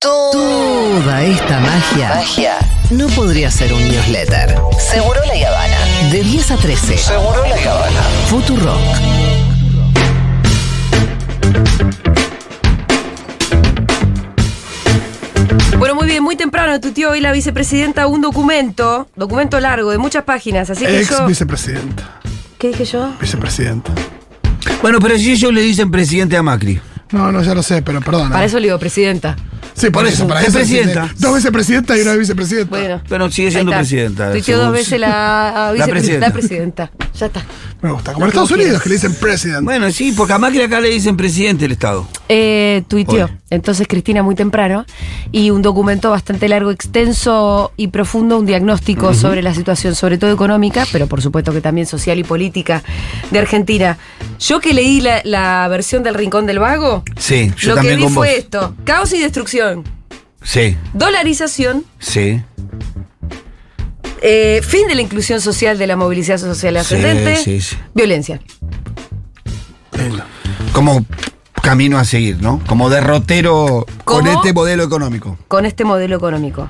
Toda esta magia, Magia. no podría ser un newsletter. Seguro la Habana. De 10 a 13, Seguro la Habana. Futurock. Bueno, muy bien, muy temprano tuiteó hoy la vicepresidenta un documento, documento largo de muchas páginas, así que Ex yo... vicepresidenta. ¿Qué dije yo? Vicepresidenta. Bueno, pero si ellos le dicen presidente a Macri. No, no, ya lo sé, pero perdona. Para eso le digo presidenta. Sí, por eso, para Es eso. presidenta. tiene Dos vicepresidenta y una vicepresidenta. Bueno. Pero sigue siendo presidenta. Tuiteó dos veces la, La vicepresidenta. La presidenta. presidenta. Ya está. Me gusta. Como en Estados Unidos, que le dicen president. Bueno, sí, porque a Macri acá le dicen presidente del Estado. Eh, tuiteó. Hoy. Entonces Cristina muy temprano. Y un documento bastante largo, extenso y profundo, un diagnóstico sobre la situación, sobre todo económica, pero por supuesto que también social y política de Argentina. Yo que leí la, la versión del Rincón del Vago, Sí, yo lo que vi fue vos. esto. Caos y destrucción. Sí, Dolarización. sí. eh, fin de la inclusión social de la movilización social Sí, ascendente. sí, sí. Violencia. Lindo. Como camino a seguir, ¿no? Como derrotero con este modelo económico. con este modelo económico.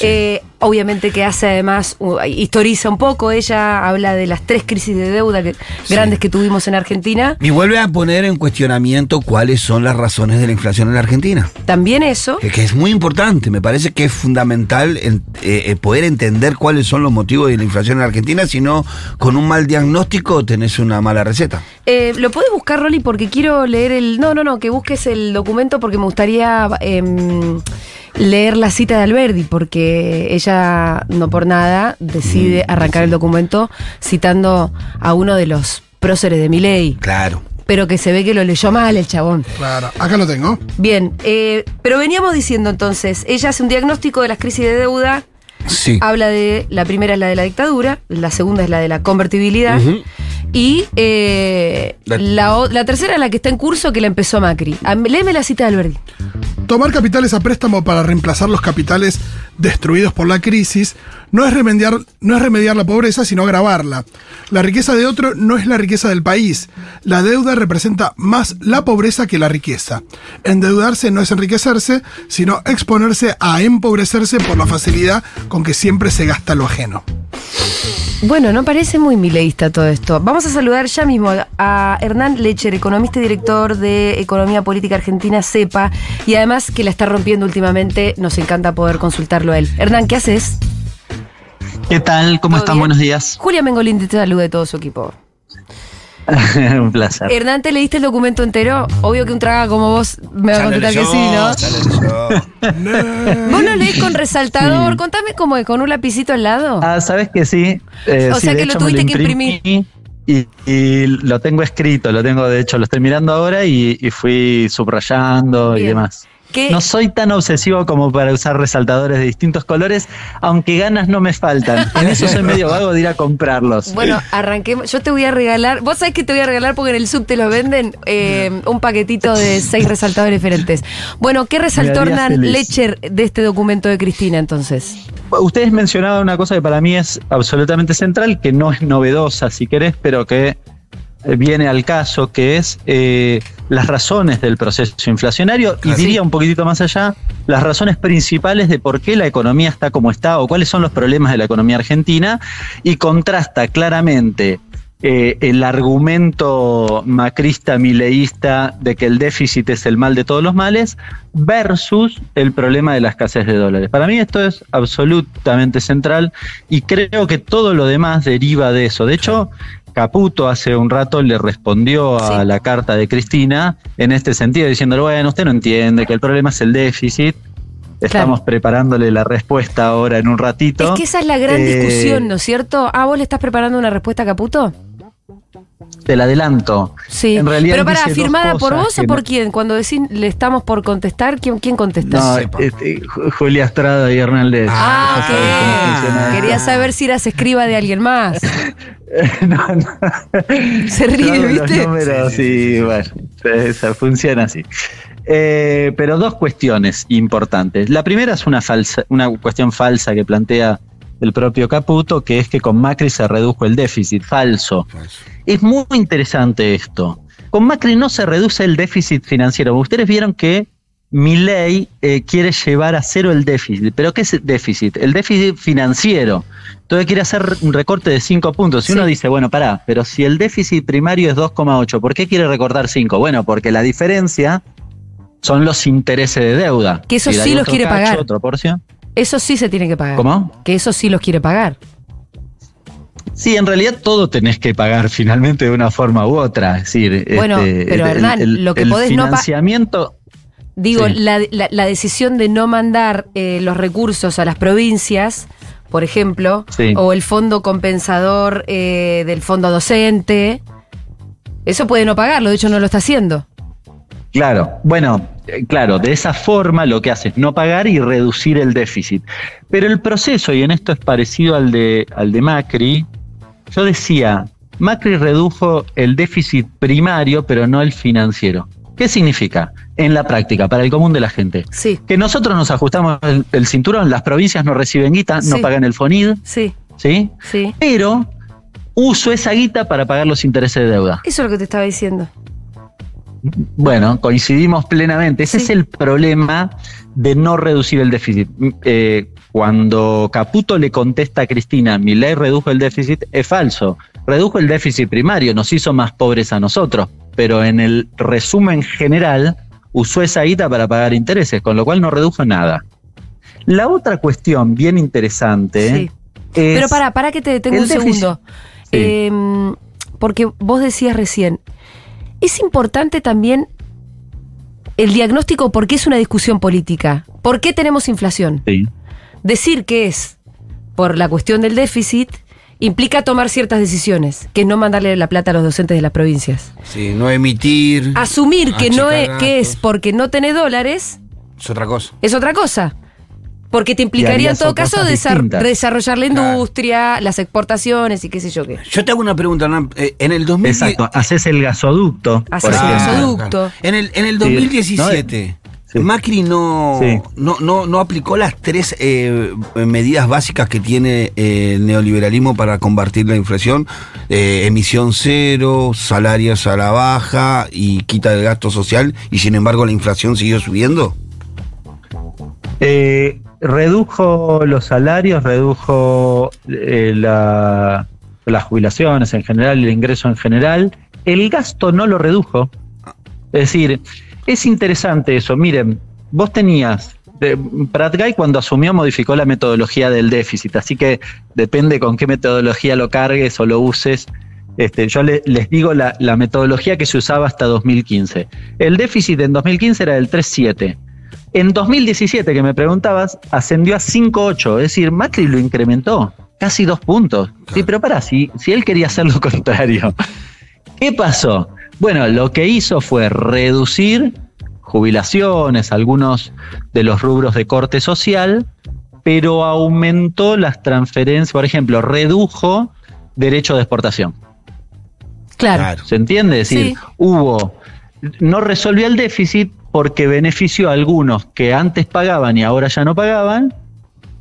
Eh, obviamente que hace además, uh, historiza un poco, ella habla de las tres crisis de deuda que- grandes que tuvimos en Argentina. Y vuelve a poner en cuestionamiento cuáles son las razones de la inflación en la Argentina. También eso. Que, que es muy importante, me parece que es fundamental en- eh, eh, poder entender cuáles son los motivos de la inflación en la Argentina, si no, con un mal diagnóstico tenés una mala receta. Eh, ¿Lo puedes buscar, Rolly? Porque quiero leer el... No, no, no, que busques el documento porque me gustaría em, leer la cita de Alberdi, porque ella, no por nada, decide arrancar el documento citando a uno de los próceres de mi ley, Claro. pero que se ve que lo leyó mal el chabón. Claro. Acá lo tengo. Bien, eh, pero veníamos diciendo entonces, ella hace un diagnóstico de las crisis de deuda, Sí. habla de, la primera es la de la dictadura, la segunda es la de la convertibilidad, y eh, La- la, tercera es la que está en curso que la empezó Macri. Léeme la cita de Alberdi. Tomar capitales a préstamo para reemplazar los capitales destruidos por la crisis no es, remediar, no es remediar la pobreza, sino agravarla. La riqueza de otro no es la riqueza del país. La deuda representa más la pobreza que la riqueza. Endeudarse no es enriquecerse, sino exponerse a empobrecerse por la facilidad con que siempre se gasta lo ajeno. Bueno, no parece muy mileísta todo esto. Vamos a saludar ya mismo a Hernán Lecher, economista y director de Economía Política Argentina, CEPA, y además que la está rompiendo últimamente, nos encanta poder consultarlo a él. Hernán, ¿qué haces? ¿Qué tal? ¿Cómo ¿Todo están? bien? Buenos días. Julia Mengolín te saluda de todo su equipo. Un placer. Hernán, ¿te leíste el documento entero? Obvio que un traga como vos me va a contestar que sí, ¿no? ya lo leyó. ¿Vos lo leís con resaltador? Contame cómo es, con un lapicito al lado. Ah, ¿sabes que sí? Eh, O sí, sea que lo tuviste que imprimí Y, y lo tengo escrito, lo tengo, de hecho, lo estoy mirando ahora y, y fui subrayando y demás. ¿Qué? No soy tan obsesivo como para usar resaltadores de distintos colores, aunque ganas no me faltan. En eso soy medio vago de ir a comprarlos. Bueno, arranquemos. Yo te voy a regalar. Vos sabés que te voy a regalar porque en el sub te lo venden eh, un paquetito de seis resaltadores diferentes. Bueno, ¿qué resaltó Hernán. Lecher de este documento de Cristina entonces? Ustedes mencionaban una cosa que para mí es absolutamente central, que no es novedosa si querés, pero que viene al caso, que es eh, las razones del proceso inflacionario y Ah, diría un poquitito más allá, las razones principales de por qué la economía está como está o cuáles son los problemas de la economía argentina y contrasta claramente eh, el argumento macrista mileísta de que el déficit es el mal de todos los males versus el problema de la escasez de dólares. Para mí esto es absolutamente central y creo que todo lo demás deriva de eso. De hecho, Caputo hace un rato le respondió a Sí. la carta de Cristina en este sentido, diciéndole, bueno, usted no entiende que el problema es el déficit. Estamos preparándole la respuesta ahora en un ratito. Es que esa es la gran Eh, discusión, ¿no es cierto? Ah, ¿vos le estás preparando una respuesta a Caputo? Te la adelanto. Sí. En realidad Pero para, ¿firmada por vos o por no- quién? Cuando decís le estamos por contestar, ¿quién, quién contesta? No, este, Ju- Julia Estrada y Hernández. Ah, funciona ok. Quería saber si eras escriba de alguien más. no, no. Se ríe, No, los ¿viste? números, sí, bueno, se- se- funciona así. Eh, pero dos cuestiones importantes. La primera es una, falsa, una cuestión falsa que plantea el propio Caputo, que es que con Macri se redujo el déficit. Falso. Es muy interesante esto. Con Macri no se reduce el déficit financiero. Ustedes vieron que Milei eh, quiere llevar a cero el déficit. ¿Pero qué es el déficit? El déficit financiero. Entonces quiere hacer un recorte de 5 puntos. Si Sí. uno dice, bueno, pará, pero si el déficit primario es 2,8, ¿por qué quiere recortar 5? Bueno, porque la diferencia son los intereses de deuda. Que eso Si sí los otro quiere cacho, pagar. Otra porción. Eso sí se tiene que pagar. ¿Cómo? Que eso sí los quiere pagar. Sí, en realidad todo tenés que pagar finalmente de una forma u otra. Es decir, Bueno, este, pero, el- Hernán, el, lo que el podés no financiamiento. Digo, Sí. la, la- la decisión de no mandar eh, los recursos a las provincias, por ejemplo, Sí. o el fondo compensador eh, del fondo docente, eso puede no pagarlo, de hecho no lo está haciendo. Claro, bueno, eh, claro, de esa forma lo que hace es no pagar y reducir el déficit. Pero el proceso, y en esto es parecido al de, al de Macri, yo decía, Macri redujo el déficit primario, pero no el financiero. ¿Qué significa? En la práctica, para el común de la gente. Sí, Que nosotros nos ajustamos el, el cinturón, las provincias no reciben guita, no pagan el FONID, sí, ¿sí? sí. Pero uso esa guita para pagar los intereses de deuda. Eso es lo que te estaba diciendo. Bueno, coincidimos plenamente. Ese Sí. es el problema de no reducir el déficit. Mm, eh, cuando Caputo le contesta a Cristina, mi ley redujo el déficit, es falso. Redujo el déficit primario, nos hizo más pobres a nosotros, pero en el resumen general usó esa guita para pagar intereses, con lo cual no redujo nada. La otra cuestión bien interesante Sí. es... Pero para, para que te detenga el un déficit. segundo. Sí. Eh, porque vos decías recién, es importante también el diagnóstico porque es una discusión política. ¿Por qué tenemos inflación? Sí. Decir que es por la cuestión del déficit implica tomar ciertas decisiones, que es no mandarle la plata a los docentes de las provincias. Sí, no emitir. Asumir que no es, que es porque no tenés dólares Es otra cosa. es otra cosa. Porque te implicaría en todo caso distintas. desarrollar la Claro. industria, las exportaciones y qué sé yo qué. Yo te hago una pregunta. Eh, En el 2010 Exacto, haces el gasoducto. Haces el gasoducto. En el, en el Sí, 2017, Sí. Macri no, Sí. no, no, no aplicó las tres eh, medidas básicas que tiene eh, el neoliberalismo para combatir la inflación. Eh, emisión cero, salarios a la baja y quita del gasto social. Y sin embargo la inflación siguió subiendo. Eh, redujo los salarios, redujo eh, la- las jubilaciones en general, el ingreso en general. El gasto no lo redujo. Es decir, es interesante eso. Miren, vos tenías. de- cuando asumió modificó la metodología del déficit, así que depende con qué metodología lo cargues o lo uses. Este, yo le- les digo la, la metodología que se usaba hasta 2015. El déficit en 2015 era del 3,7. En 2017, que me preguntabas, ascendió a 5,8. Es decir, Macri lo incrementó casi dos puntos. Sí, pero para, si, si él quería hacer lo contrario. ¿Qué pasó? Bueno, lo que hizo fue reducir jubilaciones, algunos de los rubros de corte social, pero aumentó las transferencias, por ejemplo, redujo derecho de exportación. Claro. ¿Se entiende? Es decir, Sí. hubo, no resolvió el déficit porque benefició a algunos que antes pagaban y ahora ya no pagaban,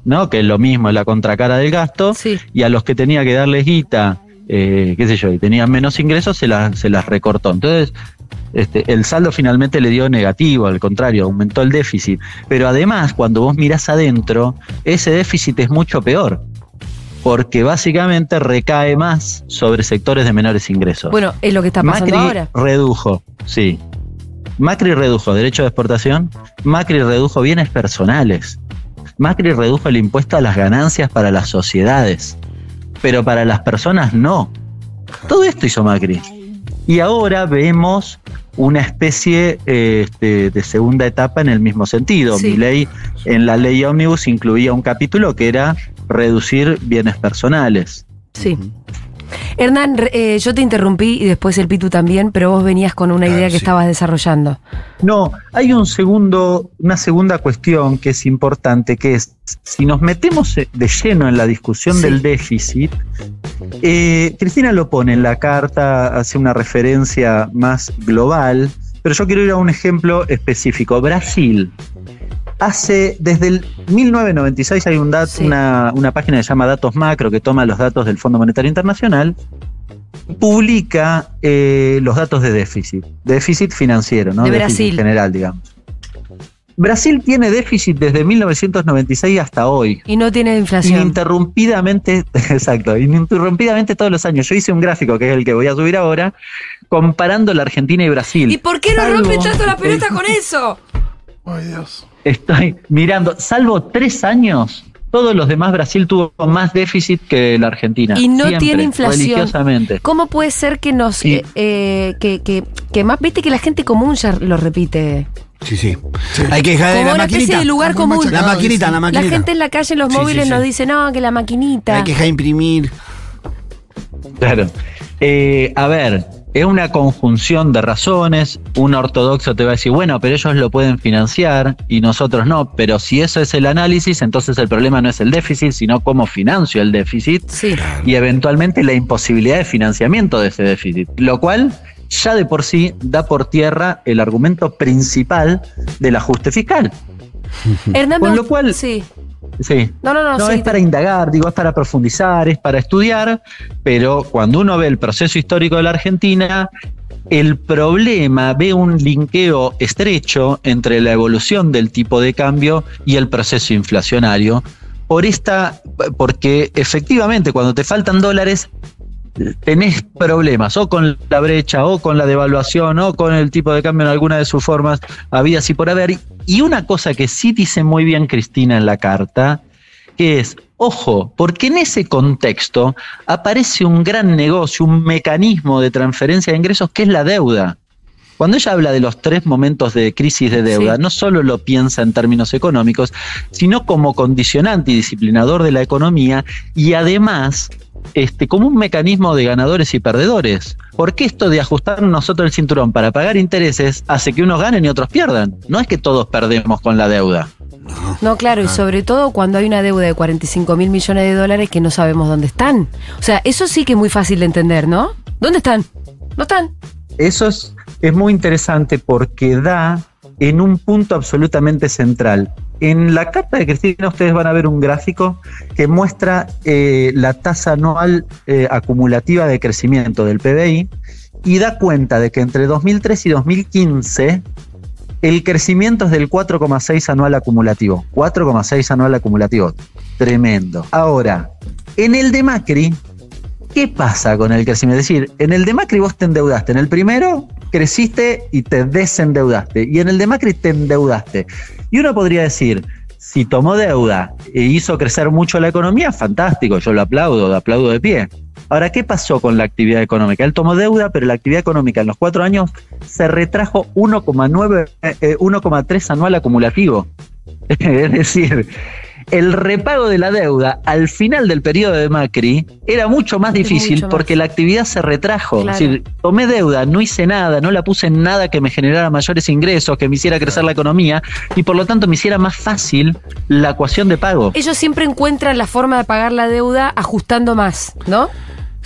¿no? Que es lo mismo, es la contracara del gasto, Sí. y a los que tenía que darles guita, eh, qué sé yo, y tenían menos ingresos, se las, se las recortó. Entonces, este, el saldo finalmente le dio negativo, al contrario, aumentó el déficit. Pero además, cuando vos mirás adentro, ese déficit es mucho peor, porque básicamente recae más sobre sectores de menores ingresos. Bueno, es lo que está pasando Macri ahora. redujo, sí. Macri redujo derecho de exportación, Macri redujo bienes personales, Macri redujo el impuesto a las ganancias para las sociedades, pero para las personas no. Todo esto hizo Macri. Y ahora vemos una especie eh, este, de segunda etapa en el mismo sentido. Sí. Mi ley, en la ley Omnibus incluía un capítulo que era reducir bienes personales. Sí. Hernán, re- eh, yo te interrumpí y después el Pitu también, pero vos venías con una idea que sí. estabas desarrollando. No, hay un segundo, una segunda cuestión que es importante, que es si nos metemos de lleno en la discusión Sí. del déficit, eh, Cristina lo pone en la carta, hace una referencia más global, pero yo quiero ir a un ejemplo específico. Brasil. Hace, desde el 1996 hay un dat- Sí. una, una página que se llama Datos Macro que toma los datos del Fondo Monetario Internacional publica eh, los datos de déficit, déficit financiero, ¿no? De Déficit Brasil. general, digamos. Brasil tiene déficit desde 1996 hasta hoy. Y no tiene inflación. Ininterrumpidamente, exacto, ininterrumpidamente todos los años. Yo hice un gráfico, que es el que voy a subir ahora, comparando la Argentina y Brasil. ¿Y por qué no Salvo- rompe tanto la pelota con eso? Ay, Dios. Estoy mirando, salvo tres años, todos los demás Brasil tuvo más déficit que la Argentina. Y no Siempre, tiene inflación. Religiosamente. ¿Cómo puede ser que nos. Sí. eh, eh, que, que, que más. Viste que la gente común ya lo repite. Sí, sí. Hay que dejar de Como la una especie maquinita. de lugar común. La maquinita, la La maquinita. gente en la calle, en los Sí, móviles, sí, nos dice, no, que la maquinita. Hay que dejar de imprimir. Claro. Eh, a ver, es una conjunción de razones. Un ortodoxo te va a decir, bueno, pero ellos lo pueden financiar y nosotros no. Pero si eso es el análisis, entonces el problema no es el déficit, sino cómo financio el déficit Sí. y eventualmente la imposibilidad de financiamiento de ese déficit. Lo cual ya de por sí da por tierra el argumento principal del ajuste fiscal. Hernán, Con lo cual- Sí. Sí. No, no, no. No, sí, es para indagar, digo, es para profundizar, es para estudiar, pero cuando uno ve el proceso histórico de la Argentina, el problema ve un linkeo estrecho entre la evolución del tipo de cambio y el proceso inflacionario. Por esta, porque efectivamente cuando te faltan dólares, tenés problemas o con la brecha o con la devaluación o con el tipo de cambio en alguna de sus formas habidas y por haber. Y una cosa que sí dice muy bien Cristina en la carta, que es, ojo, porque en ese contexto aparece un gran negocio, un mecanismo de transferencia de ingresos que es la deuda. Cuando ella habla de los tres momentos de crisis de deuda, Sí. no solo lo piensa en términos económicos, sino como condicionante y disciplinador de la economía y además este, como un mecanismo de ganadores y perdedores. Porque esto de ajustar nosotros el cinturón para pagar intereses hace que unos ganen y otros pierdan. No es que todos perdemos con la deuda. No, claro, y sobre todo cuando hay una deuda de 45 mil millones de dólares que no sabemos dónde están. O sea, eso sí que es muy fácil de entender, ¿no? ¿Dónde están? No están. Eso es, es muy interesante porque da en un punto absolutamente central. En la carta de Cristina ustedes van a ver un gráfico que muestra eh, la tasa anual eh, acumulativa de crecimiento del PBI y da cuenta de que entre 2003 y 2015 el crecimiento es del 4,6 anual acumulativo. 4,6 anual acumulativo. Tremendo. Ahora, en el de Macri, ¿qué pasa con el crecimiento? Es decir, en el de Macri vos te endeudaste. En el primero creciste y te desendeudaste. Y en el de Macri te endeudaste. Y uno podría decir, si tomó deuda e hizo crecer mucho la economía, fantástico, yo lo aplaudo, lo aplaudo de pie. Ahora, ¿qué pasó con la actividad económica? Él tomó deuda, pero la actividad económica en los cuatro años se retrajo 1,9, eh, 1,3 anual acumulativo. es decir, el repago de la deuda al final del periodo de Macri era mucho más difícil Mucho más. porque la actividad se retrajo. Claro. Es decir, tomé deuda, no hice nada, no la puse en nada que me generara mayores ingresos, que me hiciera crecer la economía y por lo tanto me hiciera más fácil la ecuación de pago. Ellos siempre encuentran la forma de pagar la deuda ajustando más, ¿no?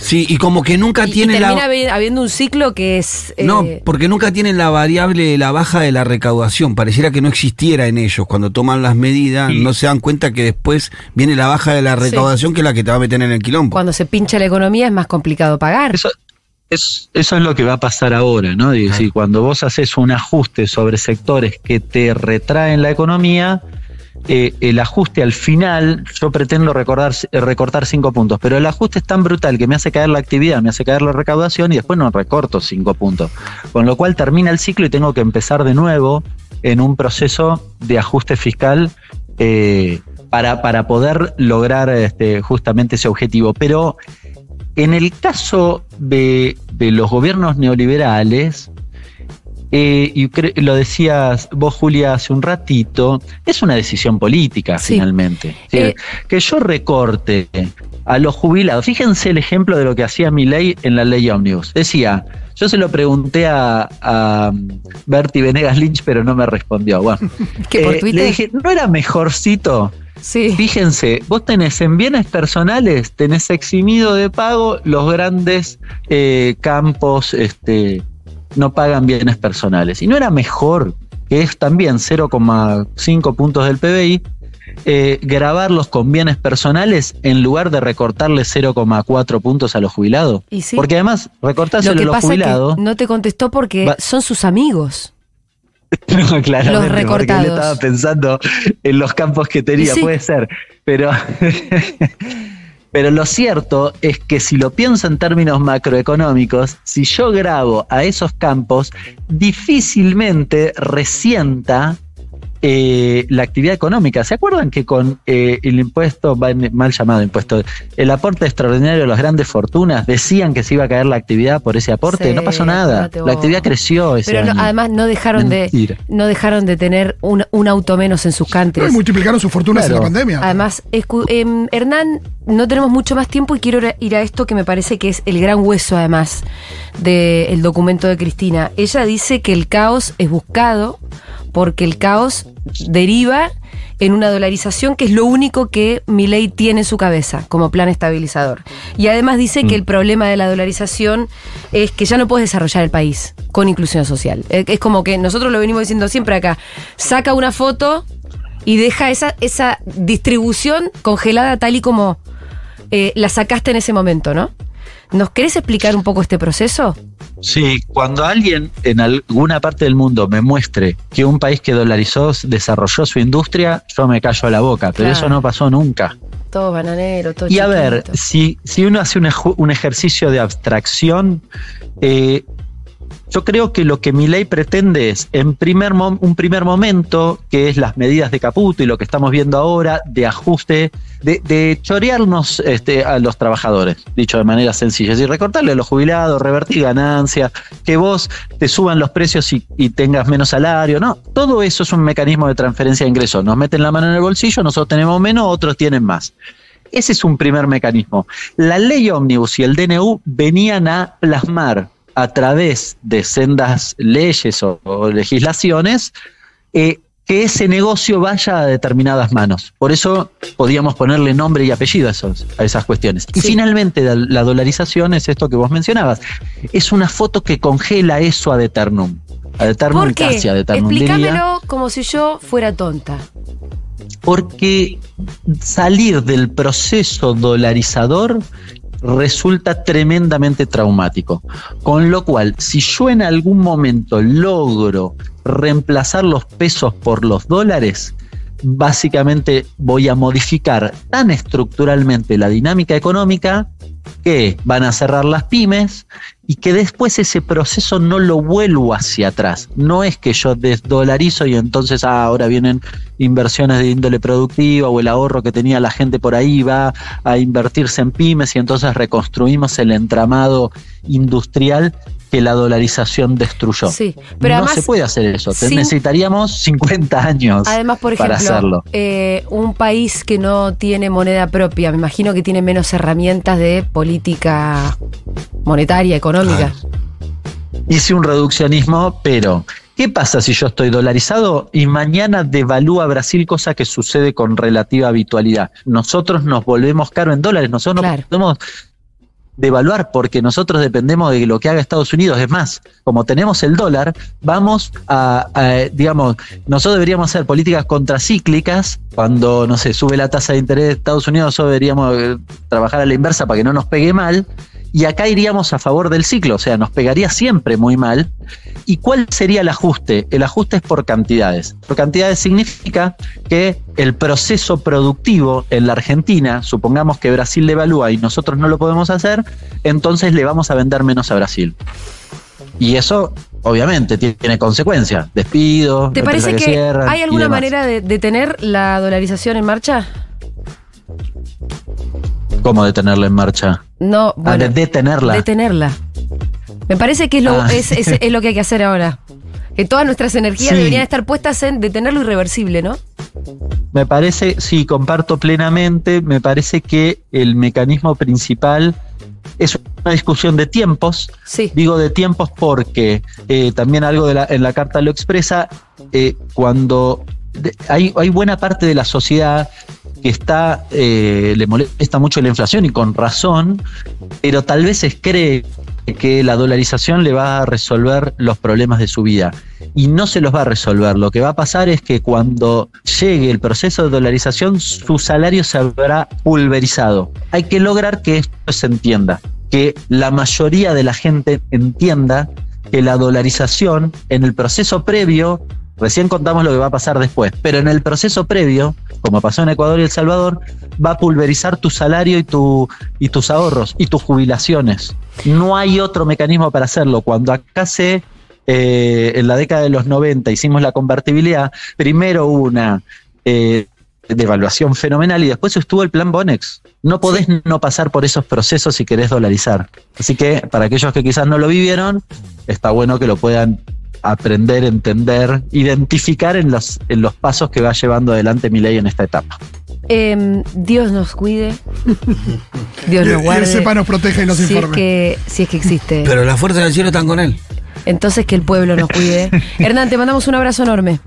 Sí, y como que nunca Y, y tiene termina la. habi- habiendo un ciclo que es. eh, No, porque nunca tienen la variable de la baja de la recaudación. Pareciera que no existiera en ellos. Cuando toman las medidas, Sí. no se dan cuenta que después viene la baja de la recaudación, que es la que te va a meter en el quilombo. cuando se pincha la economía es más complicado pagar. Eso, es, eso es lo que va a pasar ahora, ¿no? Es decir, cuando vos haces un ajuste sobre sectores que te retraen la economía, eh, el ajuste al final, yo pretendo recortar cinco puntos, pero el ajuste es tan brutal que me hace caer la actividad, me hace caer la recaudación y después no recorto cinco puntos. Con lo cual termina el ciclo y tengo que empezar de nuevo en un proceso de ajuste fiscal eh, para, para poder lograr este, justamente ese objetivo. Pero en el caso de los gobiernos neoliberales, eh, y lo decías vos, Julia, hace un ratito, es una decisión política Sí. finalmente. Eh, que yo recorte a los jubilados. Fíjense el ejemplo de lo que hacía mi ley en la ley Omnibus. Decía, yo se lo pregunté a, a um, Bertie Venegas Lynch, pero no me respondió. Bueno, ¿Que por eh, le dije, ¿no era mejorcito sí. Fíjense, vos tenés en bienes personales, tenés eximido de pago los grandes eh, campos, este, no pagan bienes personales. Y no era mejor, que es también 0,5 puntos del PBI, eh, grabarlos con bienes personales en lugar de recortarle 0,4 puntos a los jubilados. Y sí. Porque además, Lo recortárselo a los pasa jubilados. que no te contestó porque Va- son sus amigos. No, claramente, Los porque recortados. él estaba pensando en los campos que tenía, Sí. puede ser. Pero, pero lo cierto es que si lo pienso en términos macroeconómicos, si yo grabo a esos campos, difícilmente resienta eh, la actividad económica. ¿Se acuerdan que con eh, el impuesto, mal llamado impuesto, el aporte extraordinario de las grandes fortunas, decían que se iba a caer la actividad por ese aporte? Sí, no pasó nada. La actividad creció ese Pero no- año. además no dejaron Mentira. de no dejaron de tener un, un auto menos en sus No, cantes. y multiplicaron sus fortunas Claro. en la pandemia. Además, escu- em, Hernán, no tenemos mucho más tiempo y quiero ir a- ir a esto que me parece que es el gran hueso, además, del documento de Cristina. Ella dice que el caos es buscado porque el caos deriva en una dolarización que es lo único que Milei tiene en su cabeza como plan estabilizador. Y además dice que el problema de la dolarización es que ya no puedes desarrollar el país con inclusión social. Es como que nosotros lo venimos diciendo siempre acá, saca una foto y deja esa, esa distribución congelada tal y como eh, la sacaste en ese momento, ¿no? ¿Nos querés explicar un poco este proceso? Sí, cuando alguien en alguna parte del mundo me muestre que un país que dolarizó desarrolló su industria, yo me callo la boca, pero Claro. eso no pasó nunca. Todo bananero, todo Y a ver, si, si uno hace un, un ejercicio de abstracción, eh, yo creo que lo que mi ley pretende es, en primer un primer momento, que es las medidas de Caputo y lo que estamos viendo ahora, de ajuste, de, de chorearnos este, a los trabajadores, dicho de manera sencilla, es decir, recortarle a los jubilados, revertir ganancias, que vos te suban los precios y, y tengas menos salario, no, todo eso es un mecanismo de transferencia de ingresos, nos meten la mano en el bolsillo, nosotros tenemos menos, otros tienen más. Ese es un primer mecanismo. La ley ómnibus y el DNU venían a plasmar a través de sendas leyes o, o legislaciones eh, que ese negocio vaya a determinadas manos. Por eso podíamos ponerle nombre y apellido a, esos, a esas cuestiones. Y finalmente la, la dolarización es esto que vos mencionabas. Es una foto que congela eso a eternum. A eternum ¿Por qué? casi a eternum. diría. Explícamelo como si yo fuera tonta. porque salir del proceso dolarizador resulta tremendamente traumático. Con lo cual, si yo en algún momento logro reemplazar los pesos por los dólares, básicamente voy a modificar tan estructuralmente la dinámica económica que van a cerrar las pymes y que después ese proceso no lo vuelvo hacia atrás. No es que yo desdolarizo y entonces ah, ahora vienen inversiones de índole productiva o el ahorro que tenía la gente por ahí va a invertirse en pymes y entonces reconstruimos el entramado industrial que la dolarización destruyó. Sí, pero no además- se puede hacer eso. Sin- Necesitaríamos 50 años Además, por para ejemplo, hacerlo. eh, un país que no tiene moneda propia, me imagino que tiene menos herramientas de política monetaria, económica. hice un reduccionismo, pero ¿qué pasa si yo estoy dolarizado y mañana devalúa Brasil, cosa que sucede con relativa habitualidad? Nosotros nos volvemos caro en dólares, nosotros Claro. no podemos devaluar porque nosotros dependemos de lo que haga Estados Unidos. Es más, como tenemos el dólar, vamos a, a, digamos, nosotros deberíamos hacer políticas contracíclicas. Cuando, no sé, sube la tasa de interés de Estados Unidos, nosotros deberíamos eh, trabajar a la inversa para que no nos pegue mal. Y acá iríamos a favor del ciclo, o sea, nos pegaría siempre muy mal. ¿Y cuál sería el ajuste? El ajuste es por cantidades. Por cantidades significa que el proceso productivo en la Argentina, supongamos que Brasil devalúa y nosotros no lo podemos hacer, entonces le vamos a vender menos a Brasil. Y eso, obviamente, tiene consecuencias. Despido, ¿Te parece que, cierran hay alguna manera de, de tener la dolarización en marcha? ¿Cómo detenerla en marcha? No, Ah, de detenerla. detenerla. Me parece que es lo, Ah. es, es- es lo que hay que hacer ahora. Que todas nuestras energías Sí. deberían estar puestas en detenerlo irreversible, ¿no? Me parece, sí, comparto plenamente, me parece que el mecanismo principal es una discusión de tiempos. Sí. Digo de tiempos porque eh, también algo de la, en la carta lo expresa, eh, cuando de- hay, hay buena parte de la sociedad que está, eh, le molesta mucho la inflación y con razón, pero tal vez cree que la dolarización le va a resolver los problemas de su vida. Y no se los va a resolver. Lo que va a pasar es que cuando llegue el proceso de dolarización, su salario se habrá pulverizado. Hay que lograr que esto se entienda, que la mayoría de la gente entienda que la dolarización en el proceso previo Recién contamos lo que va a pasar después, pero en el proceso previo, como pasó en Ecuador y El Salvador, va a pulverizar tu salario y, tu, y tus ahorros y tus jubilaciones. No hay otro mecanismo para hacerlo. Cuando acá se, eh, en la década de los 90 hicimos la convertibilidad, primero hubo una eh, devaluación fenomenal y después estuvo el plan Bonex. No podés no pasar por esos procesos si querés dolarizar. Así que para aquellos que quizás no lo vivieron, está bueno que lo puedan aprender, entender, identificar en los, en los pasos que va llevando adelante mi ley en esta etapa. Em, Dios nos cuide. Dios Y- nos y guarde. el SEPA nos proteja y nos si es, informe. que, si es que existe. Pero las fuerzas del cielo están con él. Entonces que el pueblo nos cuide. Hernán, te mandamos un abrazo enorme.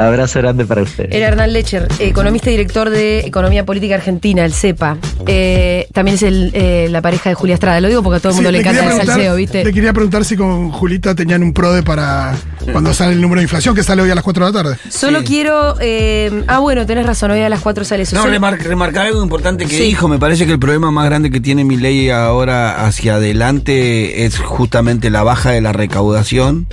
Abrazo grande para ustedes. Era Hernán Lecher, economista y director de Economía Política Argentina, el CEPA. Eh, también es el, eh, la pareja de Julia Estrada. Lo digo porque a todo el Sí, mundo le encanta el salseo, ¿viste? Le quería preguntar si con Julita tenían un PRODE para cuando sale el número de inflación, que sale hoy a las 4 de la tarde. Solo Sí. quiero. eh, ah, bueno, tenés razón, hoy a las 4 sale eso. No, Solo- remar- remarcar algo importante que Sí. dijo. Me parece que el problema más grande que tiene mi ley ahora hacia adelante es justamente la baja de la recaudación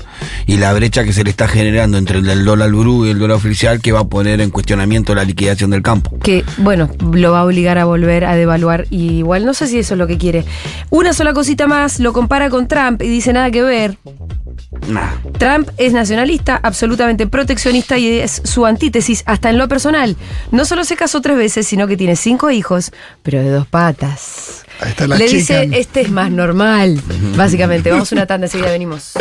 y la brecha que se le está generando entre el del dólar burú y el dólar oficial que va a poner en cuestionamiento la liquidación del campo. que, bueno, lo va a obligar a volver a devaluar. Y igual no sé si eso es lo que quiere. Una sola cosita más, lo compara con Trump y dice nada que ver. Nah. Trump es nacionalista, absolutamente proteccionista y es su antítesis, hasta en lo personal. No solo se casó tres veces, sino que tiene cinco hijos, pero de dos patas. Ahí está la Le chica. dice, este es más normal, básicamente. Vamos a una tanda, enseguida venimos.